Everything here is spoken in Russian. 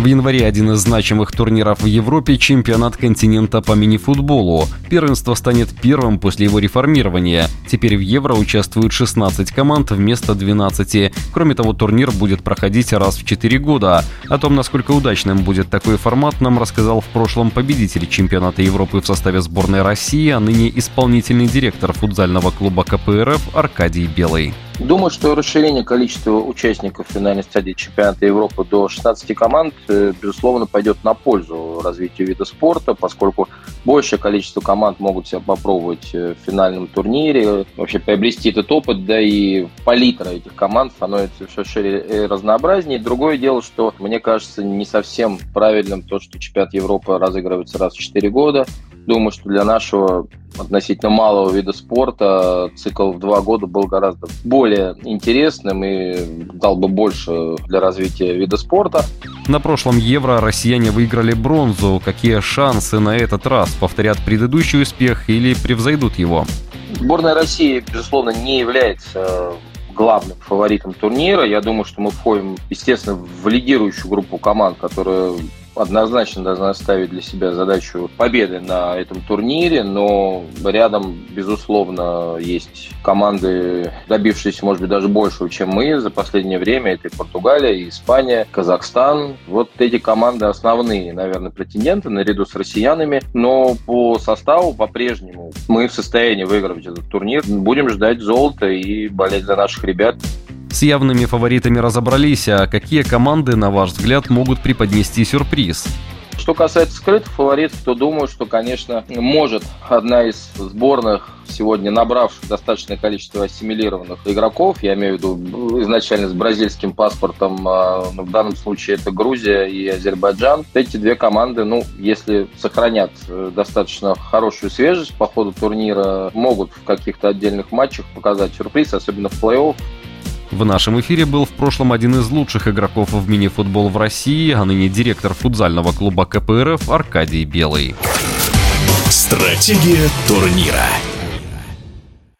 В январе один из значимых турниров в Европе – чемпионат континента по мини-футболу. Первенство станет первым после его реформирования. Теперь в Евро участвуют 16 команд вместо 12. Кроме того, турнир будет проходить раз в 4 года. О том, насколько удачным будет такой формат, нам рассказал в прошлом победитель чемпионата Европы в составе сборной России, а ныне исполнительный директор футзального клуба КПРФ Аркадий Белый. Думаю, что расширение количества участников финальной стадии чемпионата Европы до 16 команд, э, безусловно, пойдет на пользу развитию вида спорта, поскольку большее количество команд могут себя попробовать э, в финальном турнире, вообще приобрести этот опыт, да и палитра этих команд становится все шире и разнообразнее. Другое дело, что мне кажется не совсем правильным то, что чемпионат Европы разыгрывается раз в 4 года. Думаю, что для нашего относительно малого вида спорта цикл в два года был гораздо более интересным и дал бы больше для развития вида спорта. На прошлом Евро россияне выиграли бронзу. Какие шансы на этот раз? Повторят предыдущий успех или превзойдут его? Сборная России, безусловно, не является главным фаворитом турнира. Я думаю, что мы входим, естественно, в лидирующую группу команд, которая однозначно должна ставить для себя задачу победы на этом турнире, но рядом, безусловно, есть команды, добившиеся, может быть, даже большего, чем мы за последнее время. Это и Португалия, и Испания, Казахстан. Вот эти команды основные, наверное, претенденты наряду с россиянами, но по составу по-прежнему мы в состоянии выиграть этот турнир. Будем ждать золота и болеть за наших ребят. С явными фаворитами разобрались, а какие команды, на ваш взгляд, могут преподнести сюрприз? Что касается скрытых фаворитов, то думаю, что, конечно, может одна из сборных сегодня набравших достаточное количество ассимилированных игроков, я имею в виду изначально с бразильским паспортом, а, но в данном случае это Грузия и Азербайджан. Эти две команды, ну, если сохранят э, достаточно хорошую свежесть по ходу турнира, могут в каких-то отдельных матчах показать сюрприз, особенно в плей-офф. В нашем эфире был в прошлом один из лучших игроков в мини-футбол в России, а ныне директор футзального клуба КПРФ Аркадий Белый. Стратегия турнира.